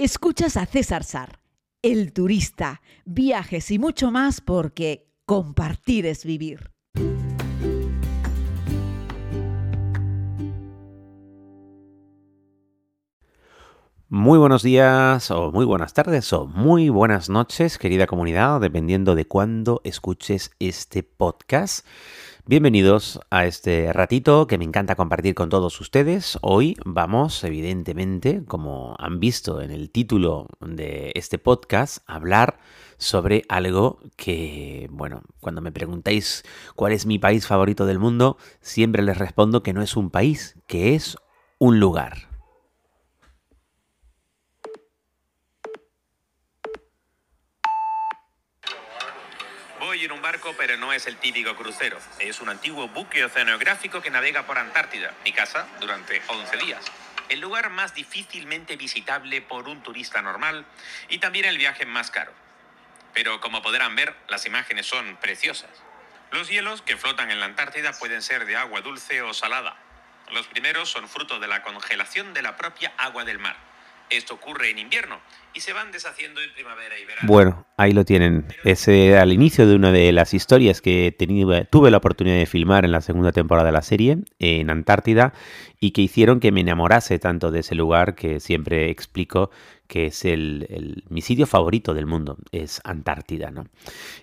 Escuchas a César Sar, el turista, viajes y mucho más porque compartir es vivir. Muy buenos días o muy buenas tardes o muy buenas noches, querida comunidad, dependiendo de cuándo escuches este podcast. Bienvenidos a este ratito que me encanta compartir con todos ustedes. Hoy vamos, evidentemente, como han visto en el título de este podcast, a hablar sobre algo que, bueno, cuando me preguntáis cuál es mi país favorito del mundo, siempre les respondo que no es un país, que es un lugar. En un barco, pero no es el típico crucero. Es un antiguo buque oceanográfico que navega por Antártida, mi casa, durante 11 días. El lugar más difícilmente visitable por un turista normal y también el viaje más caro. Pero como podrán ver, las imágenes son preciosas. Los hielos que flotan en la Antártida pueden ser de agua dulce o salada. Los primeros son fruto de la congelación de la propia agua del mar. Esto ocurre en invierno y se van deshaciendo en primavera y verano. Bueno, ahí lo tienen. Ese al inicio de una de las historias que tuve la oportunidad de filmar en la segunda temporada de la serie, en Antártida, y que hicieron que me enamorase tanto de ese lugar que siempre explico que es el, mi sitio favorito del mundo, es Antártida. ¿no?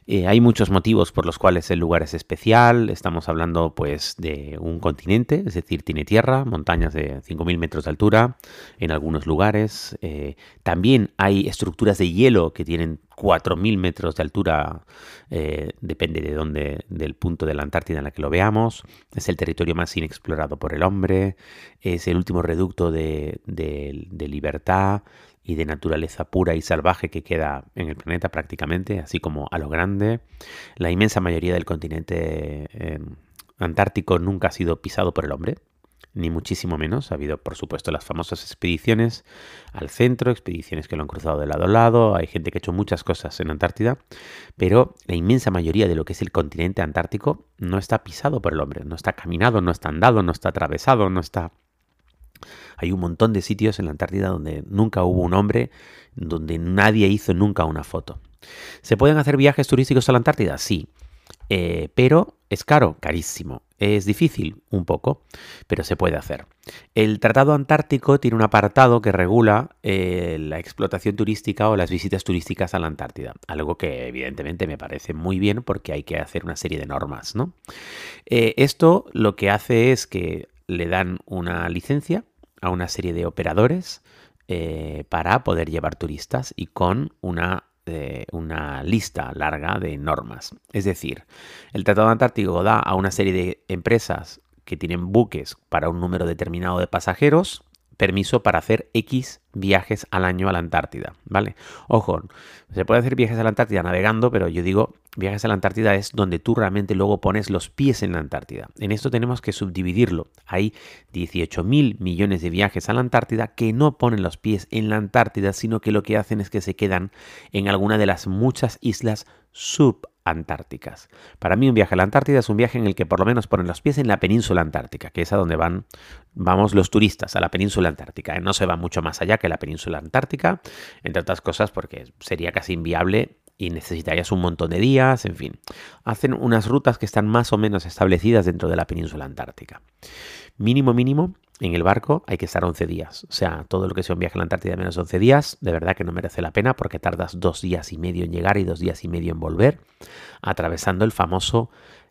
Eh, hay muchos motivos por los cuales el lugar es especial. Estamos hablando pues de un continente, es decir, tiene tierra, montañas de 5.000 metros de altura en algunos lugares. Eh, también hay estructuras de hielo que tienen 4.000 metros de altura, eh, depende de dónde, del punto de la Antártida en la que lo veamos. Es el territorio más inexplorado por el hombre. Es el último reducto de, libertad y de naturaleza pura y salvaje que queda en el planeta prácticamente, así como a lo grande. La inmensa mayoría del continente eh, antártico nunca ha sido pisado por el hombre, ni muchísimo menos. Ha habido, por supuesto, las famosas expediciones al centro, expediciones que lo han cruzado de lado a lado, hay gente que ha hecho muchas cosas en Antártida, pero la inmensa mayoría de lo que es el continente antártico no está pisado por el hombre, no está caminado, no está andado, no está atravesado, no está hay un montón de sitios en la Antártida donde nunca hubo un hombre, donde nadie hizo nunca una foto. ¿Se pueden hacer viajes turísticos a la Antártida? Sí. Eh, pero es caro, carísimo. Es difícil, un poco, pero se puede hacer. El Tratado Antártico tiene un apartado que regula eh, la explotación turística o las visitas turísticas a la Antártida, algo que evidentemente me parece muy bien porque hay que hacer una serie de normas. ¿no? Eh, esto lo que hace es que le dan una licencia a una serie de operadores eh, para poder llevar turistas y con una, una lista larga de normas. Es decir, el Tratado Antártico da a una serie de empresas que tienen buques para un número determinado de pasajeros permiso para hacer X viajes al año a la Antártida, ¿vale? Ojo, se puede hacer viajes a la Antártida navegando, pero yo digo, viajes a la Antártida es donde tú realmente luego pones los pies en la Antártida. En esto tenemos que subdividirlo. Hay 18 mil millones de viajes a la Antártida que no ponen los pies en la Antártida, sino que lo que hacen es que se quedan en alguna de las muchas islas sub antárticas. Para mí un viaje a la Antártida es un viaje en el que por lo menos ponen los pies en la península antártica, que es a donde van vamos los turistas a la península antártica. No se va mucho más allá que la península antártica, entre otras cosas porque sería casi inviable y necesitarías un montón de días, en fin. Hacen unas rutas que están más o menos establecidas dentro de la península antártica. Mínimo, mínimo, en el barco hay que estar 11 días. O sea, todo lo que sea un viaje a la Antártida menos 11 días, de verdad que no merece la pena porque tardas dos días y medio en llegar y dos días y medio en volver, atravesando el famoso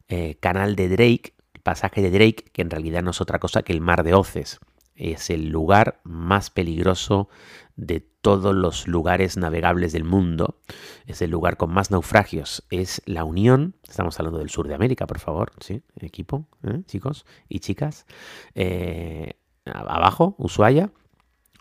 eh, canal de Drake, pasaje de Drake, que en realidad no es otra cosa que el mar de Oces. Es el lugar más peligroso de todos los lugares navegables del mundo. Es el lugar con más naufragios. Es la Unión. Estamos hablando del sur de América, por favor. Sí, equipo, ¿eh? chicos y chicas. Eh, abajo, Ushuaia.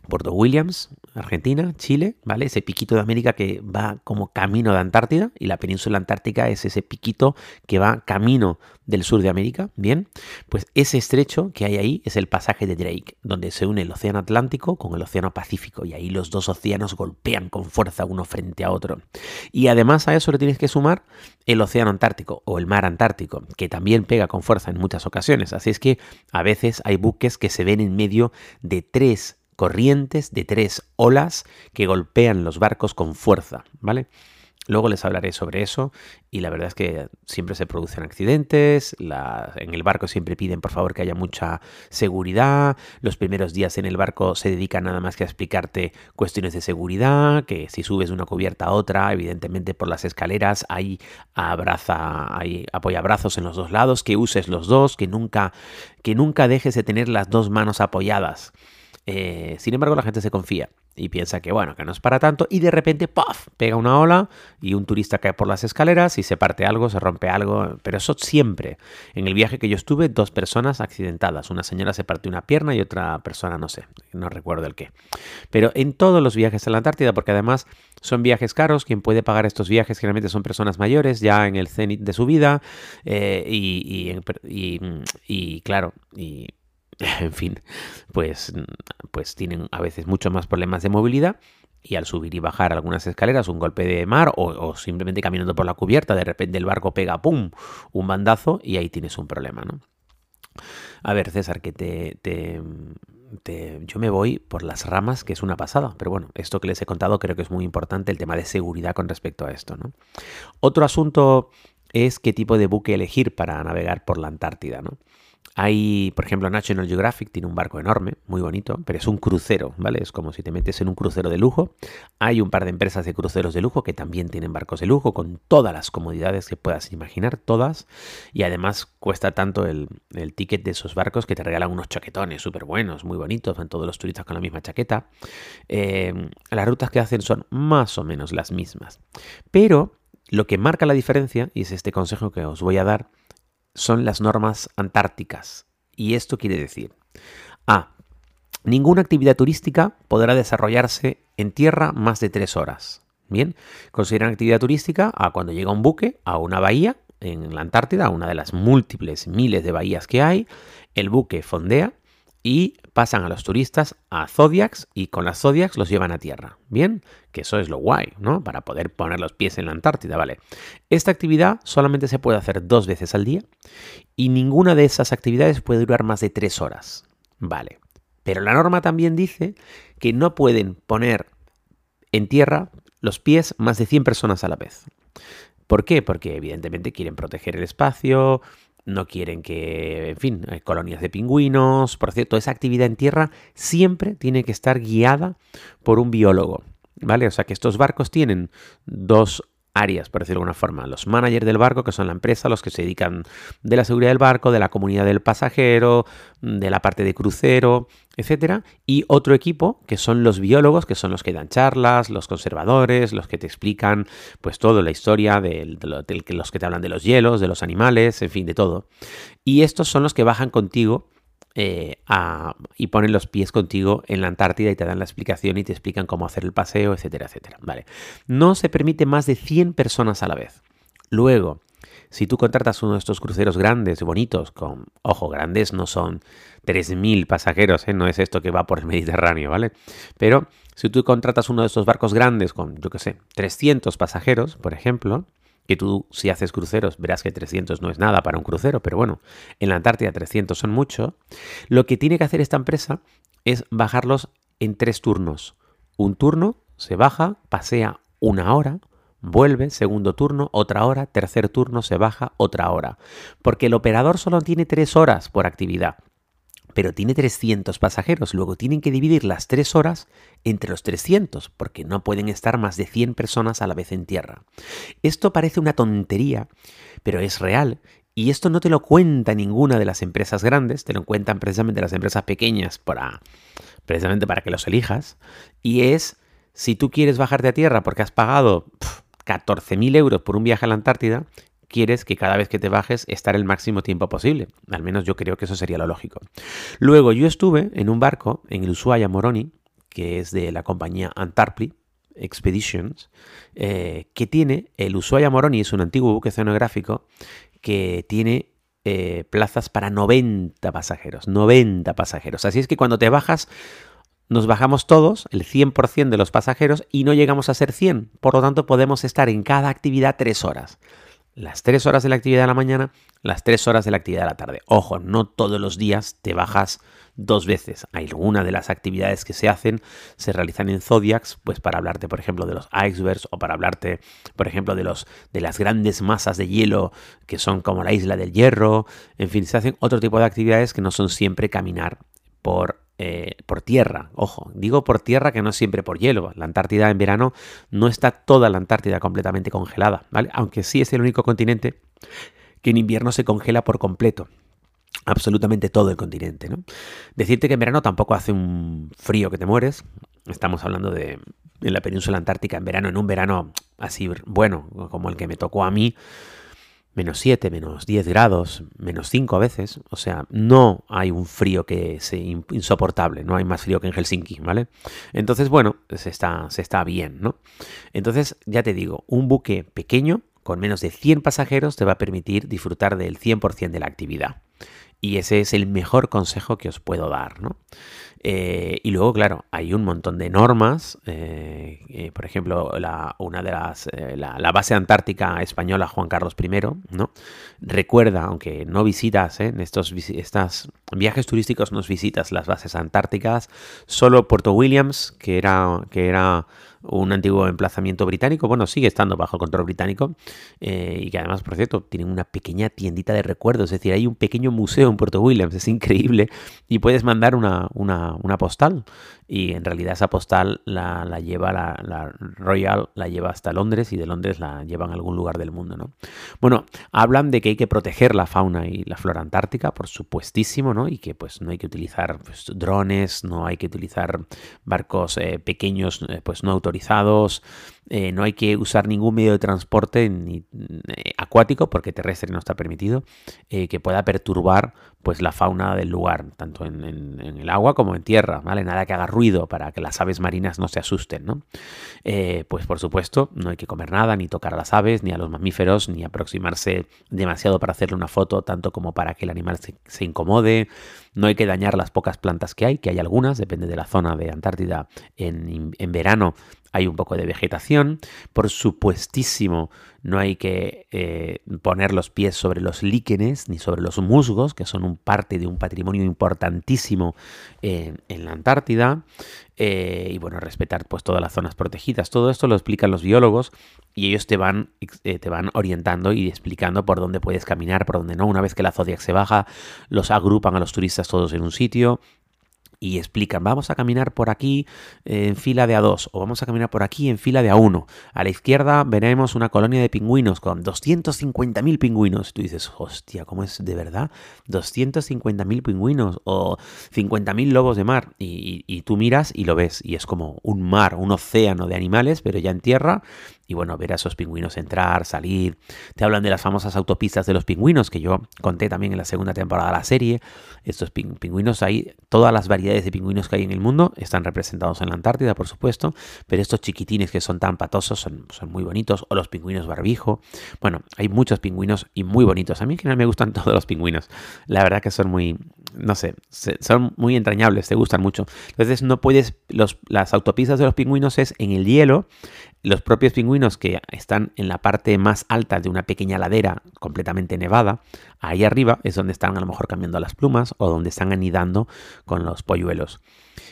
Puerto Williams, Argentina, Chile, ¿vale? Ese piquito de América que va como camino de Antártida y la península antártica es ese piquito que va camino del sur de América, ¿bien? Pues ese estrecho que hay ahí es el pasaje de Drake, donde se une el océano Atlántico con el océano Pacífico y ahí los dos océanos golpean con fuerza uno frente a otro. Y además a eso le tienes que sumar el océano Antártico o el mar Antártico, que también pega con fuerza en muchas ocasiones. Así es que a veces hay buques que se ven en medio de tres corrientes de tres olas que golpean los barcos con fuerza, ¿vale? Luego les hablaré sobre eso y la verdad es que siempre se producen accidentes, en el barco siempre piden por favor que haya mucha seguridad, los primeros días en el barco se dedican nada más que a explicarte cuestiones de seguridad, que si subes de una cubierta a otra, evidentemente por las escaleras hay, abraza, hay apoyabrazos en los dos lados, que uses los dos, que nunca, que nunca dejes de tener las dos manos apoyadas. Eh, sin embargo, la gente se confía y piensa que bueno, que no es para tanto y de repente ¡puff! pega una ola y un turista cae por las escaleras y se parte algo, se rompe algo, pero eso siempre. En el viaje que yo estuve, dos personas accidentadas, una señora se partió una pierna y otra persona no sé, no recuerdo el qué. Pero en todos los viajes a la Antártida, porque además son viajes caros, quien puede pagar estos viajes generalmente son personas mayores, ya en el cenit de su vida eh, y, y, y claro, y en fin, pues, pues tienen a veces mucho más problemas de movilidad y al subir y bajar algunas escaleras, un golpe de mar o, simplemente caminando por la cubierta, de repente el barco pega, ¡pum!, un bandazo y ahí tienes un problema, ¿no? A ver, César, que te, te, yo me voy por las ramas, que es una pasada, pero bueno, esto que les he contado creo que es muy importante, el tema de seguridad con respecto a esto, ¿no? Otro asunto es qué tipo de buque elegir para navegar por la Antártida, ¿no? Hay, por ejemplo, National Geographic tiene un barco enorme, muy bonito, pero es un crucero, ¿vale? Es como si te metes en un crucero de lujo. Hay un par de empresas de cruceros de lujo que también tienen barcos de lujo con todas las comodidades que puedas imaginar, todas. Y además cuesta tanto el, ticket de esos barcos que te regalan unos chaquetones súper buenos, muy bonitos, van todos los turistas con la misma chaqueta. Eh, las rutas que hacen son más o menos las mismas. Pero lo que marca la diferencia, y es este consejo que os voy a dar, son las normas antárticas. Y esto quiere decir, A. Ninguna actividad turística podrá desarrollarse en tierra más de tres horas. Bien, consideran actividad turística a cuando llega un buque a una bahía en la Antártida, una de las múltiples miles de bahías que hay, el buque fondea y pasan a los turistas a Zodiacs y con las Zodiacs los llevan a tierra. Bien, que eso es lo guay, ¿no? Para poder poner los pies en la Antártida, ¿vale? Esta actividad solamente se puede hacer dos veces al día y ninguna de esas actividades puede durar más de tres horas, ¿vale? Pero la norma también dice que no pueden poner en tierra los pies más de 100 personas a la vez. ¿Por qué? Porque evidentemente quieren proteger el espacio, no quieren que, en fin, hay colonias de pingüinos. Por cierto, esa actividad en tierra siempre tiene que estar guiada por un biólogo. ¿Vale? O sea que estos barcos tienen dos áreas, por decirlo de alguna forma. Los managers del barco, que son la empresa, los que se dedican de la seguridad del barco, de la comunidad del pasajero, de la parte de crucero, etcétera, y otro equipo que son los biólogos, que son los que dan charlas, los conservadores, los que te explican pues todo la historia de, los que te hablan de los hielos, de los animales, en fin, de todo. Y estos son los que bajan contigo eh, y ponen los pies contigo en la Antártida y te dan la explicación y te explican cómo hacer el paseo, etcétera, etcétera. Vale. No se permite más de 100 personas a la vez. Luego, si tú contratas uno de estos cruceros grandes, bonitos, con, ojo, grandes no son 3.000 pasajeros, ¿eh? no es esto que va por el Mediterráneo, ¿vale? Pero si tú contratas uno de estos barcos grandes con, yo qué sé, 300 pasajeros, por ejemplo, que tú si haces cruceros verás que 300 no es nada para un crucero, pero bueno, en la Antártida 300 son mucho, lo que tiene que hacer esta empresa es bajarlos en tres turnos. Un turno se baja, pasea una hora, vuelve, segundo turno, otra hora, tercer turno, se baja, otra hora. Porque el operador solo tiene tres horas por actividad pero tiene 300 pasajeros. Luego tienen que dividir las 3 horas entre los 300, porque no pueden estar más de 100 personas a la vez en tierra. Esto parece una tontería, pero es real. Y esto no te lo cuenta ninguna de las empresas grandes, te lo cuentan precisamente las empresas pequeñas para, precisamente para que los elijas. Y es, si tú quieres bajarte a tierra porque has pagado 14.000 euros por un viaje a la Antártida, quieres que cada vez que te bajes estar el máximo tiempo posible. Al menos yo creo que eso sería lo lógico. Luego yo estuve en un barco en el Ushuaia Moroni, que es de la compañía Antarpli Expeditions, eh, que tiene el Ushuaia Moroni, es un antiguo buque oceanográfico que tiene eh, plazas para 90 pasajeros, 90 pasajeros. Así es que cuando te bajas, nos bajamos todos, el 100% de los pasajeros, y no llegamos a ser 100. Por lo tanto, podemos estar en cada actividad tres horas. Las tres horas de la actividad de la mañana, las tres horas de la actividad de la tarde. Ojo, no todos los días te bajas dos veces. Algunas de las actividades que se hacen se realizan en Zodiacs, pues para hablarte, por ejemplo, de los icebergs o para hablarte, por ejemplo, de, los, de las grandes masas de hielo que son como la isla del hierro. En fin, se hacen otro tipo de actividades que no son siempre caminar por eh, por tierra. Ojo, digo por tierra que no siempre por hielo. La Antártida en verano no está toda la Antártida completamente congelada, ¿vale? Aunque sí es el único continente que en invierno se congela por completo absolutamente todo el continente. Decirte que en verano tampoco hace un frío que te mueres. Estamos hablando de en la península antártica en verano, en un verano así bueno, como el que me tocó a mí, menos 7, menos 10 grados, menos 5 a veces. O sea, no hay un frío que sea insoportable, no hay más frío que en Helsinki, ¿vale? Entonces, bueno, se está, se está bien, ¿no? Entonces, ya te digo, un buque pequeño, con menos de 100 pasajeros, te va a permitir disfrutar del 100% de la actividad. Y ese es el mejor consejo que os puedo dar, ¿no? Eh, y luego, claro, hay un montón de normas. Eh, eh, por ejemplo, la, una de las. La, base antártica española Juan Carlos I, ¿no? Recuerda, aunque no visitas en estos estas viajes turísticos, no visitas las bases antárticas, solo Puerto Williams, que era, que era un antiguo emplazamiento británico, bueno, sigue estando bajo control británico eh, y que además, por cierto, tienen una pequeña tiendita de recuerdos, es decir, hay un pequeño museo en Puerto Williams, es increíble, y puedes mandar una, una, una postal y en realidad esa postal la, la lleva la, la, Royal, la lleva hasta Londres y de Londres la llevan a algún lugar del mundo, ¿no? Bueno, hablan de que hay que proteger la fauna y la flora antártica, por supuestísimo, ¿no? Y que pues no hay que utilizar pues, drones, no hay que utilizar barcos eh, pequeños, eh, pues no autorizados, eh, no hay que usar ningún medio de transporte ni, acuático, porque terrestre no está permitido, que pueda perturbar pues, la fauna del lugar, tanto en, el agua como en tierra, ¿vale? Nada que haga ruido para que las aves marinas no se asusten, ¿no? pues por supuesto, no hay que comer nada, ni tocar a las aves, ni a los mamíferos, ni aproximarse demasiado para hacerle una foto, tanto como para que el animal se, incomode. No hay que dañar las pocas plantas que hay, que hay algunas, depende de la zona de Antártida en, en verano hay un poco de vegetación. Por supuestísimo, no hay que eh, poner los pies sobre los líquenes ni sobre los musgos, que son un parte de un patrimonio importantísimo en la Antártida. Eh, y bueno, respetar pues todas las zonas protegidas. Todo esto lo explican los biólogos y ellos te van, eh, te van orientando y explicando por dónde puedes caminar, por dónde no. Una vez que la Zodiac se baja, los agrupan a los turistas todos en un sitio y explican, vamos a caminar por aquí en fila de A2 o vamos a caminar por aquí en fila de A1. A la izquierda veremos una colonia de pingüinos con 250.000 pingüinos. Tú dices, hostia, ¿cómo es de verdad? 250.000 pingüinos o 50.000 lobos de mar. Y, y, tú miras y lo ves y es como un mar, un océano de animales, pero ya en tierra y bueno, ver a esos pingüinos entrar, salir. Te hablan de las famosas autopistas de los pingüinos, que yo conté también en la segunda temporada de la serie. Estos pingüinos hay, todas las variedades de pingüinos que hay en el mundo están representados en la Antártida, por supuesto, pero estos chiquitines que son tan patosos son, muy bonitos, o los pingüinos barbijo. Bueno, hay muchos pingüinos y muy bonitos. A mí en general me gustan todos los pingüinos. La verdad que son muy, no sé, son muy entrañables, te gustan mucho. Entonces no puedes, las autopistas de los pingüinos es en el hielo, los propios pingüinos que están en la parte más alta de una pequeña ladera completamente nevada, ahí arriba es donde están a lo mejor cambiando las plumas o donde están anidando con los polluelos.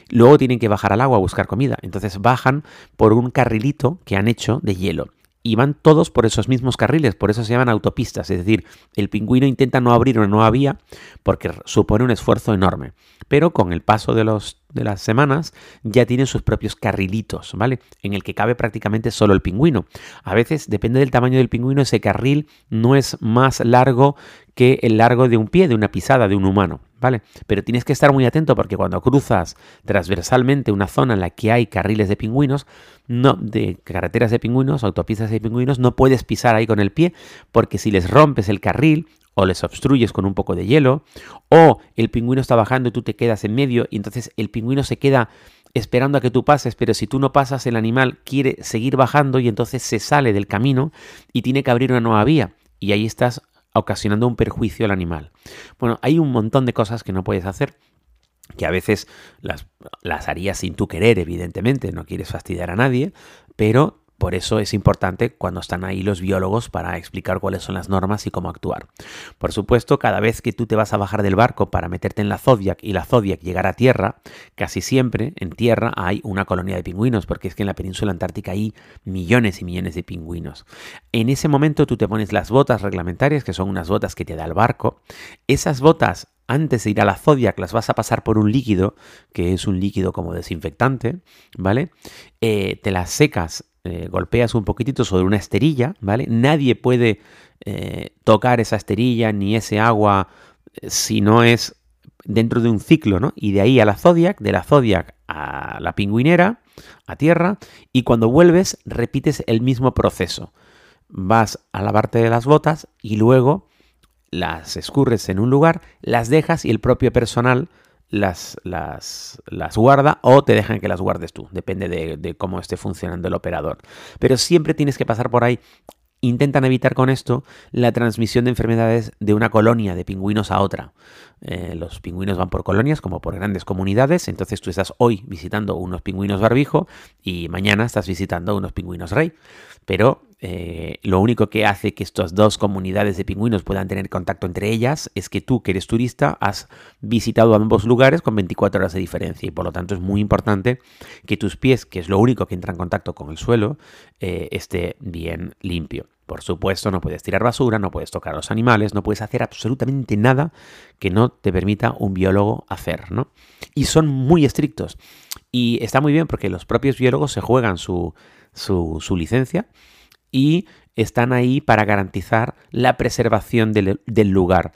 Luego tienen que bajar al agua a buscar comida, entonces bajan por un carrilito que han hecho de hielo y van todos por esos mismos carriles, por eso se llaman autopistas, es decir, el pingüino intenta no abrir una nueva vía porque supone un esfuerzo enorme, pero con el paso de, los, de las semanas ya tienen sus propios carrilitos, ¿vale? En el que cabe prácticamente solo el pingüino. A veces, depende del tamaño del pingüino, ese carril no es más largo que el largo de un pie, de una pisada de un humano, ¿vale? Pero tienes que estar muy atento porque cuando cruzas transversalmente una zona en la que hay carriles de pingüinos, no, de carreteras de pingüinos, autopistas de pingüinos, no puedes pisar ahí con el pie porque si les rompes el carril o les obstruyes con un poco de hielo, o el pingüino está bajando y tú te quedas en medio y entonces el pingüino se queda esperando a que tú pases, pero si tú no pasas el animal quiere seguir bajando y entonces se sale del camino y tiene que abrir una nueva vía y ahí estás ocasionando un perjuicio al animal. Bueno, hay un montón de cosas que no puedes hacer que a veces las, las harías sin tu querer, evidentemente, no quieres fastidiar a nadie, pero por eso es importante cuando están ahí los biólogos para explicar cuáles son las normas y cómo actuar. Por supuesto, cada vez que tú te vas a bajar del barco para meterte en la Zodiac y la Zodiac llegar a tierra, casi siempre en tierra hay una colonia de pingüinos, porque es que en la península antártica hay millones y millones de pingüinos. En ese momento tú te pones las botas reglamentarias, que son unas botas que te da el barco. Esas botas antes de ir a la Zodiac las vas a pasar por un líquido, que es un líquido como desinfectante, ¿vale? Eh, te las secas eh, golpeas un poquitito sobre una esterilla, ¿vale? Nadie puede eh, tocar esa esterilla ni ese agua eh, si no es dentro de un ciclo, ¿no? Y de ahí a la Zodiac, de la Zodiac a la pingüinera, a tierra, y cuando vuelves repites el mismo proceso. Vas a lavarte de las botas y luego las escurres en un lugar, las dejas y el propio personal las, las, las, guarda o te dejan que las guardes tú, depende de, de, cómo esté funcionando el operador. Pero siempre tienes que pasar por ahí. Intentan evitar con esto la transmisión de enfermedades de una colonia de pingüinos a otra. Eh, los pingüinos van por colonias como por grandes comunidades, entonces tú estás hoy visitando unos pingüinos barbijo y mañana estás visitando unos pingüinos rey. Pero eh, lo único que hace que estas dos comunidades de pingüinos puedan tener contacto entre ellas es que tú, que eres turista, has visitado ambos lugares con 24 horas de diferencia y por lo tanto es muy importante que tus pies, que es lo único que entra en contacto con el suelo, eh, esté bien limpio. Por supuesto, no puedes tirar basura, no puedes tocar a los animales, no puedes hacer absolutamente nada que no te permita un biólogo hacer, ¿no? Y son muy estrictos. Y está muy bien porque los propios biólogos se juegan su, su, su licencia y están ahí para garantizar la preservación del, lugar.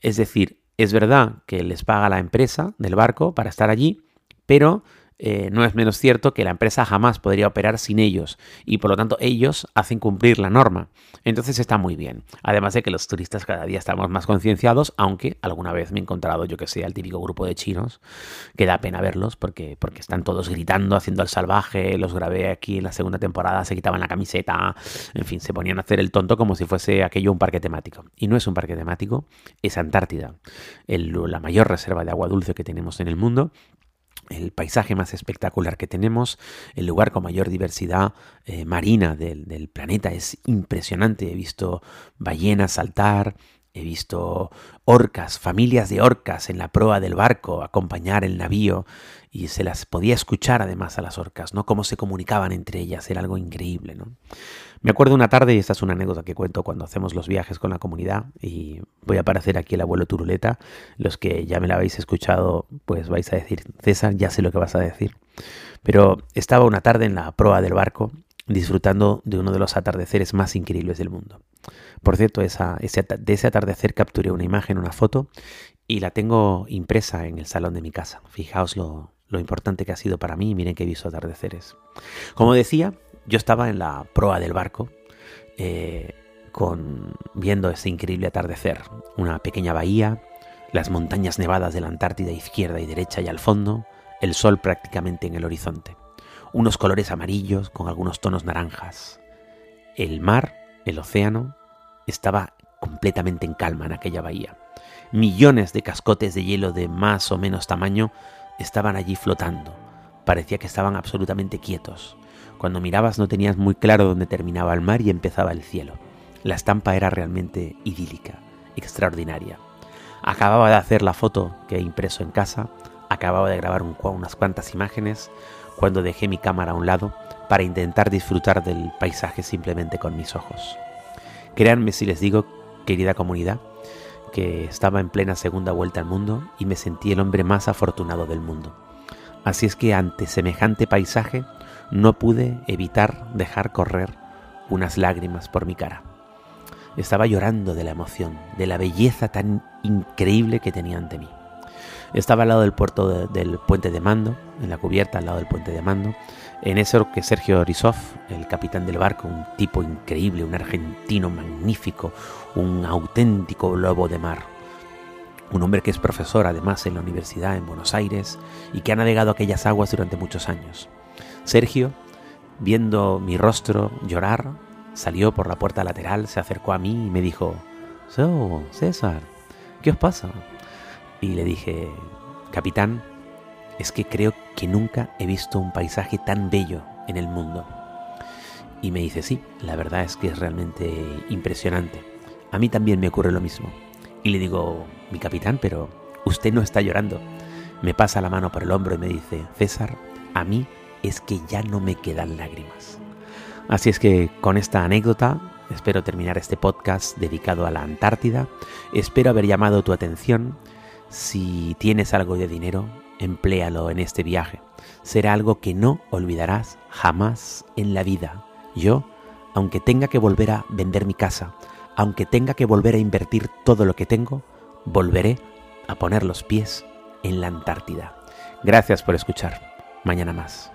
Es decir, es verdad que les paga la empresa del barco para estar allí, pero eh, no es menos cierto que la empresa jamás podría operar sin ellos y por lo tanto ellos hacen cumplir la norma. Entonces está muy bien. Además de que los turistas cada día estamos más concienciados, aunque alguna vez me he encontrado, yo que sé, al típico grupo de chinos, que da pena verlos porque, porque están todos gritando, haciendo el salvaje, los grabé aquí en la segunda temporada, se quitaban la camiseta, en fin, se ponían a hacer el tonto como si fuese aquello un parque temático. Y no es un parque temático, es Antártida, la mayor reserva de agua dulce que tenemos en el mundo el paisaje más espectacular que tenemos, el lugar con mayor diversidad eh, marina del, del, planeta. Es impresionante. He visto ballenas saltar, he visto orcas, familias de orcas en la proa del barco acompañar el navío y se las podía escuchar además a las orcas, ¿no? Cómo se comunicaban entre ellas, era algo increíble, ¿no? Me acuerdo una tarde, y esta es una anécdota que cuento cuando hacemos los viajes con la comunidad, y voy a aparecer aquí el abuelo Turuleta. Los que ya me la habéis escuchado, pues vais a decir, César, ya sé lo que vas a decir. Pero estaba una tarde en la proa del barco, disfrutando de uno de los atardeceres más increíbles del mundo. Por cierto, ese, de ese atardecer capturé una imagen, una foto, y la tengo impresa en el salón de mi casa. Fijaos lo, importante que ha sido para mí miren he visto atardeceres. Como decía, yo estaba en la proa del barco eh, con, viendo ese increíble atardecer, una pequeña bahía, las montañas nevadas de la Antártida izquierda y derecha y al fondo, el sol prácticamente en el horizonte, unos colores amarillos con algunos tonos naranjas. El mar, el océano, estaba completamente en calma en aquella bahía. Millones de cascotes de hielo de más o menos tamaño estaban allí flotando. Parecía que estaban absolutamente quietos. Cuando mirabas no tenías muy claro dónde terminaba el mar y empezaba el cielo. La estampa era realmente idílica, extraordinaria. Acababa de hacer la foto que he impreso en casa, acababa de grabar un, unas cuantas imágenes, cuando dejé mi cámara a un lado para intentar disfrutar del paisaje simplemente con mis ojos. Créanme si les digo, querida comunidad, que estaba en plena segunda vuelta al mundo y me sentí el hombre más afortunado del mundo. Así es que ante semejante paisaje no pude evitar dejar correr unas lágrimas por mi cara. Estaba llorando de la emoción, de la belleza tan increíble que tenía ante mí. Estaba al lado del puerto de, del puente de mando, en la cubierta al lado del puente de mando, en eso que Sergio Orisov, el capitán del barco, un tipo increíble, un argentino magnífico, un auténtico lobo de mar. Un hombre que es profesor además en la universidad en Buenos Aires y que ha navegado aquellas aguas durante muchos años. Sergio, viendo mi rostro llorar, salió por la puerta lateral, se acercó a mí y me dijo, So, César, ¿qué os pasa? Y le dije, capitán, es que creo que nunca he visto un paisaje tan bello en el mundo. Y me dice, sí, la verdad es que es realmente impresionante. A mí también me ocurre lo mismo. Y le digo, mi capitán, pero usted no está llorando. Me pasa la mano por el hombro y me dice, César, a mí es que ya no me quedan lágrimas. Así es que con esta anécdota espero terminar este podcast dedicado a la Antártida. Espero haber llamado tu atención. Si tienes algo de dinero, empléalo en este viaje. Será algo que no olvidarás jamás en la vida. Yo, aunque tenga que volver a vender mi casa, aunque tenga que volver a invertir todo lo que tengo, volveré a poner los pies en la Antártida. Gracias por escuchar. Mañana más.